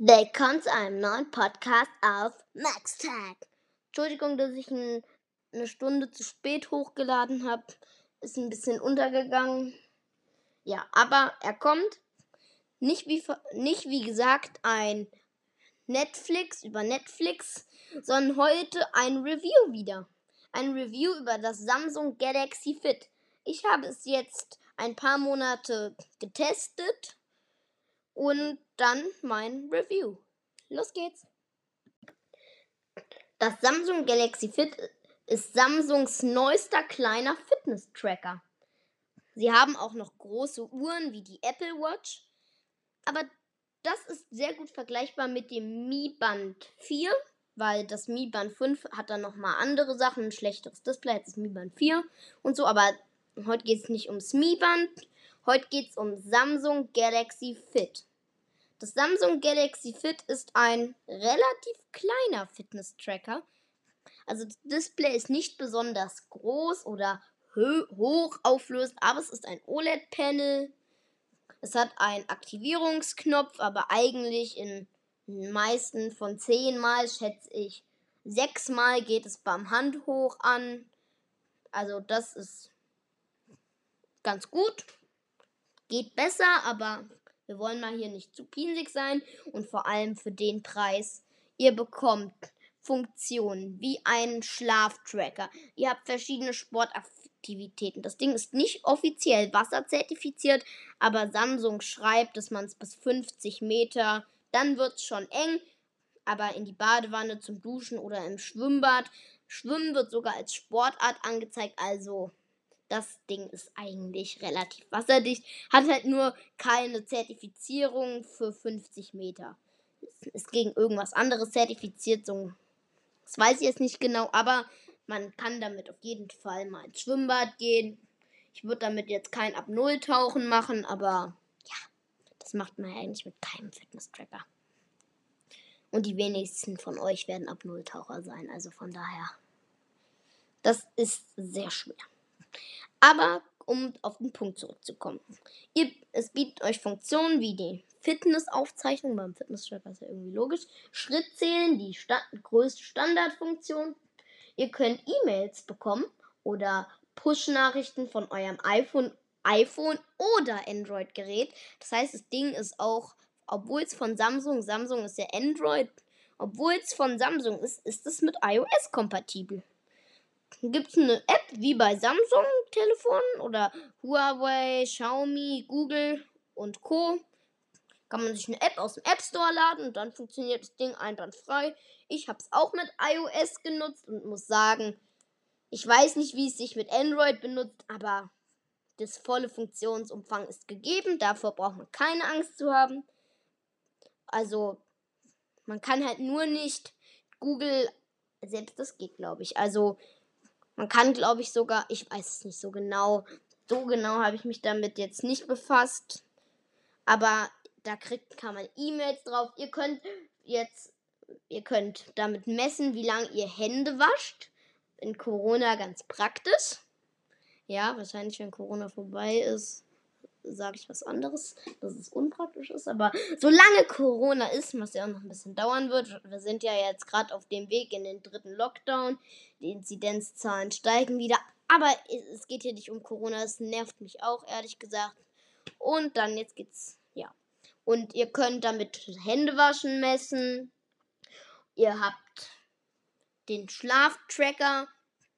Willkommen zu einem neuen Podcast auf MaxTag. Entschuldigung, dass ich ein, eine Stunde zu spät hochgeladen habe. Ist ein bisschen untergegangen. Ja, aber er kommt. Nicht wie, nicht wie gesagt ein Netflix über Netflix, sondern heute ein Review wieder. Ein Review über das Samsung Galaxy Fit. Ich habe es jetzt ein paar Monate getestet und dann mein Review. Los geht's. Das Samsung Galaxy Fit ist Samsungs neuester kleiner Fitness-Tracker. Sie haben auch noch große Uhren wie die Apple Watch, aber das ist sehr gut vergleichbar mit dem Mi Band 4, weil das Mi Band 5 hat dann nochmal andere Sachen, ein schlechteres Display als das Mi Band 4 und so, aber heute geht es nicht ums Mi Band, heute geht es um Samsung Galaxy Fit. Das Samsung Galaxy Fit ist ein relativ kleiner Fitness-Tracker. Also das Display ist nicht besonders groß oder hoch auflöst, aber es ist ein OLED-Panel. Es hat einen Aktivierungsknopf, aber eigentlich in den meisten von 10 Mal, schätze ich, 6 Mal geht es beim Hand hoch an. Also das ist ganz gut. Geht besser, aber wir wollen mal hier nicht zu pinsig sein und vor allem für den Preis. Ihr bekommt Funktionen wie einen Schlaftracker. Ihr habt verschiedene Sportaktivitäten. Das Ding ist nicht offiziell wasserzertifiziert, aber Samsung schreibt, dass man es bis 50 Meter, dann wird es schon eng, aber in die Badewanne zum Duschen oder im Schwimmbad. Schwimmen wird sogar als Sportart angezeigt, also das Ding ist eigentlich relativ wasserdicht, hat halt nur keine Zertifizierung für 50 Meter. Ist gegen irgendwas anderes zertifiziert, so das weiß ich jetzt nicht genau, aber man kann damit auf jeden Fall mal ins Schwimmbad gehen. Ich würde damit jetzt kein ab Null Tauchen machen, aber ja, das macht man ja eigentlich mit keinem Fitness-Tracker. Und die wenigsten von euch werden ab Null Taucher sein, also von daher. Das ist sehr schwer. Aber um auf den Punkt zurückzukommen. Ihr, es bietet euch Funktionen wie die Fitnessaufzeichnung, beim Fitness-Tracker ist ja irgendwie logisch, Schrittzählen, die Sta größte Standardfunktion. Ihr könnt E-Mails bekommen oder Push-Nachrichten von eurem iPhone, iPhone oder Android-Gerät. Das heißt, das Ding ist auch, obwohl es von Samsung, Samsung ist ja Android, obwohl es von Samsung ist, ist es mit iOS kompatibel gibt es eine App wie bei Samsung Telefonen oder Huawei, Xiaomi, Google und Co. Kann man sich eine App aus dem App Store laden und dann funktioniert das Ding einwandfrei. Ich habe es auch mit iOS genutzt und muss sagen, ich weiß nicht, wie es sich mit Android benutzt, aber das volle Funktionsumfang ist gegeben. Davor braucht man keine Angst zu haben. Also, man kann halt nur nicht Google, selbst das geht, glaube ich. Also, man kann, glaube ich, sogar, ich weiß es nicht so genau, so genau habe ich mich damit jetzt nicht befasst. Aber da kriegt, kann man E-Mails drauf. Ihr könnt jetzt, ihr könnt damit messen, wie lange ihr Hände wascht. In Corona ganz praktisch. Ja, wahrscheinlich, wenn Corona vorbei ist, sage ich was anderes, dass es unpraktisch ist. Aber solange Corona ist, was ja auch noch ein bisschen dauern wird, wir sind ja jetzt gerade auf dem Weg in den dritten Lockdown, die Inzidenzzahlen steigen wieder. Aber es geht hier nicht um Corona, es nervt mich auch, ehrlich gesagt. Und dann, jetzt geht's, ja. Und ihr könnt damit Händewaschen messen. Ihr habt den Schlaftracker,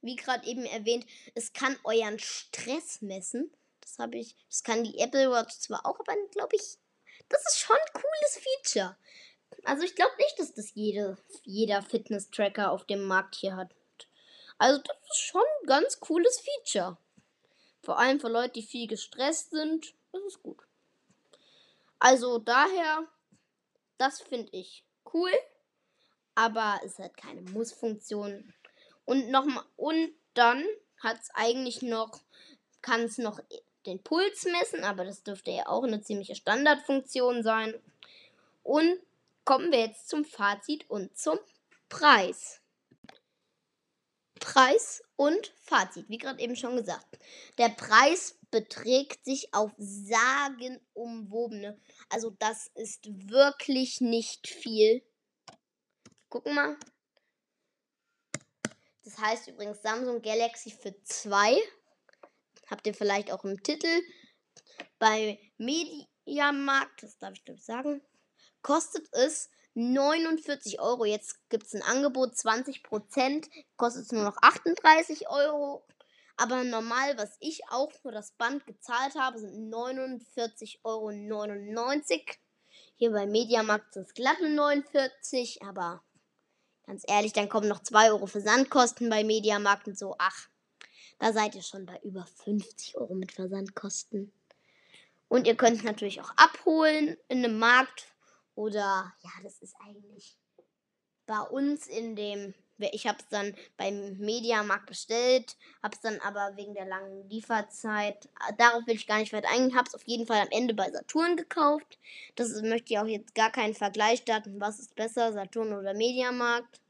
wie gerade eben erwähnt. Es kann euren Stress messen. Habe ich. Das kann die Apple Watch zwar auch, aber glaube ich, das ist schon ein cooles Feature. Also ich glaube nicht, dass das jede, jeder Fitness-Tracker auf dem Markt hier hat. Also das ist schon ein ganz cooles Feature. Vor allem für Leute, die viel gestresst sind. Das ist gut. Also daher, das finde ich cool. Aber es hat keine Muss-Funktion. Und nochmal, und dann hat es eigentlich noch, kann es noch den Puls messen, aber das dürfte ja auch eine ziemliche Standardfunktion sein. Und kommen wir jetzt zum Fazit und zum Preis. Preis und Fazit, wie gerade eben schon gesagt. Der Preis beträgt sich auf sagenumwobene. Also das ist wirklich nicht viel. Gucken mal. Das heißt übrigens Samsung Galaxy für 2. Habt ihr vielleicht auch im Titel. Bei Mediamarkt, das darf ich glaube ich sagen, kostet es 49 Euro. Jetzt gibt es ein Angebot, 20%, kostet es nur noch 38 Euro. Aber normal, was ich auch für das Band gezahlt habe, sind 49,99 Euro. Hier bei Mediamarkt sind es glatte 49, aber ganz ehrlich, dann kommen noch 2 Euro Versandkosten bei Mediamarkt und so. Ach, da seid ihr schon bei über 50 Euro mit Versandkosten. Und ihr könnt es natürlich auch abholen in einem Markt oder ja, das ist eigentlich bei uns in dem. Ich habe es dann beim Mediamarkt bestellt, habe es dann aber wegen der langen Lieferzeit, äh, darauf will ich gar nicht weiter eingehen, habe es auf jeden Fall am Ende bei Saturn gekauft. Das möchte ich auch jetzt gar keinen Vergleich starten, was ist besser, Saturn oder Mediamarkt.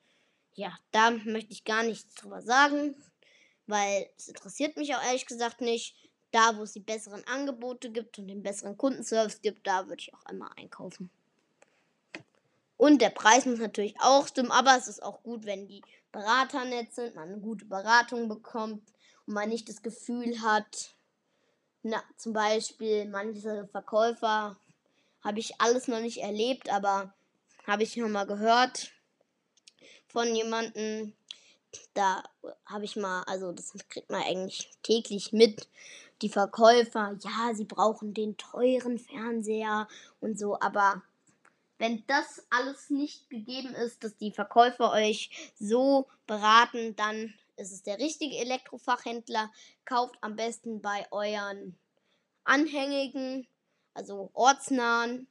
Ja, da möchte ich gar nichts drüber sagen, weil es interessiert mich auch ehrlich gesagt nicht. Da, wo es die besseren Angebote gibt und den besseren Kundenservice gibt, da würde ich auch einmal einkaufen. Und der Preis muss natürlich auch stimmen, aber es ist auch gut, wenn die Berater nett sind, man eine gute Beratung bekommt und man nicht das Gefühl hat, na, zum Beispiel manche Verkäufer habe ich alles noch nicht erlebt, aber habe ich noch mal gehört von jemandem, da habe ich mal, also das kriegt man eigentlich täglich mit, die Verkäufer, ja, sie brauchen den teuren Fernseher und so, aber wenn das alles nicht gegeben ist, dass die Verkäufer euch so beraten, dann ist es der richtige Elektrofachhändler. Kauft am besten bei euren anhängigen, also ortsnahen.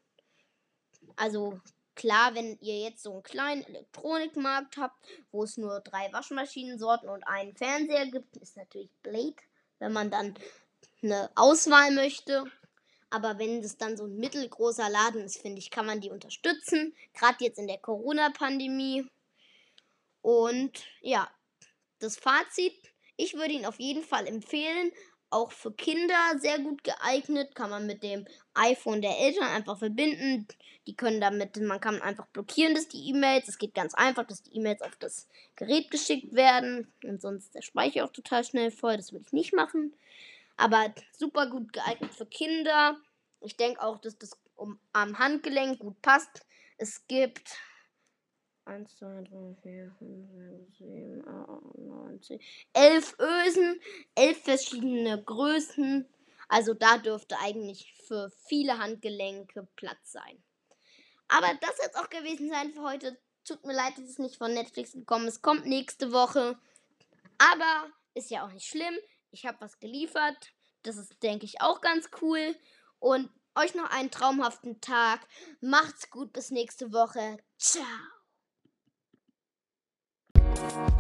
Also klar, wenn ihr jetzt so einen kleinen Elektronikmarkt habt, wo es nur drei Waschmaschinensorten und einen Fernseher gibt, ist natürlich blöd, wenn man dann eine Auswahl möchte. Aber wenn es dann so ein mittelgroßer Laden ist, finde ich, kann man die unterstützen. Gerade jetzt in der Corona-Pandemie. Und ja, das Fazit, ich würde ihn auf jeden Fall empfehlen. Auch für Kinder sehr gut geeignet. Kann man mit dem iPhone der Eltern einfach verbinden. Die können damit, man kann einfach blockieren, dass die E-Mails. Es geht ganz einfach, dass die E-Mails auf das Gerät geschickt werden. Und sonst ist der Speicher auch total schnell voll. Das würde ich nicht machen. Aber super gut geeignet für Kinder. Ich denke auch, dass das um, am Handgelenk gut passt. Es gibt 1, 2, 3, 4, 5, 6, 7, 8, 9, 10, 11 Ösen, 11 verschiedene Größen. Also da dürfte eigentlich für viele Handgelenke Platz sein. Aber das wird es auch gewesen sein für heute. Tut mir leid, dass es nicht von Netflix gekommen ist. Kommt nächste Woche. Aber ist ja auch nicht schlimm. Ich habe was geliefert. Das ist, denke ich, auch ganz cool. Und euch noch einen traumhaften Tag. Macht's gut, bis nächste Woche. Ciao. Thank you.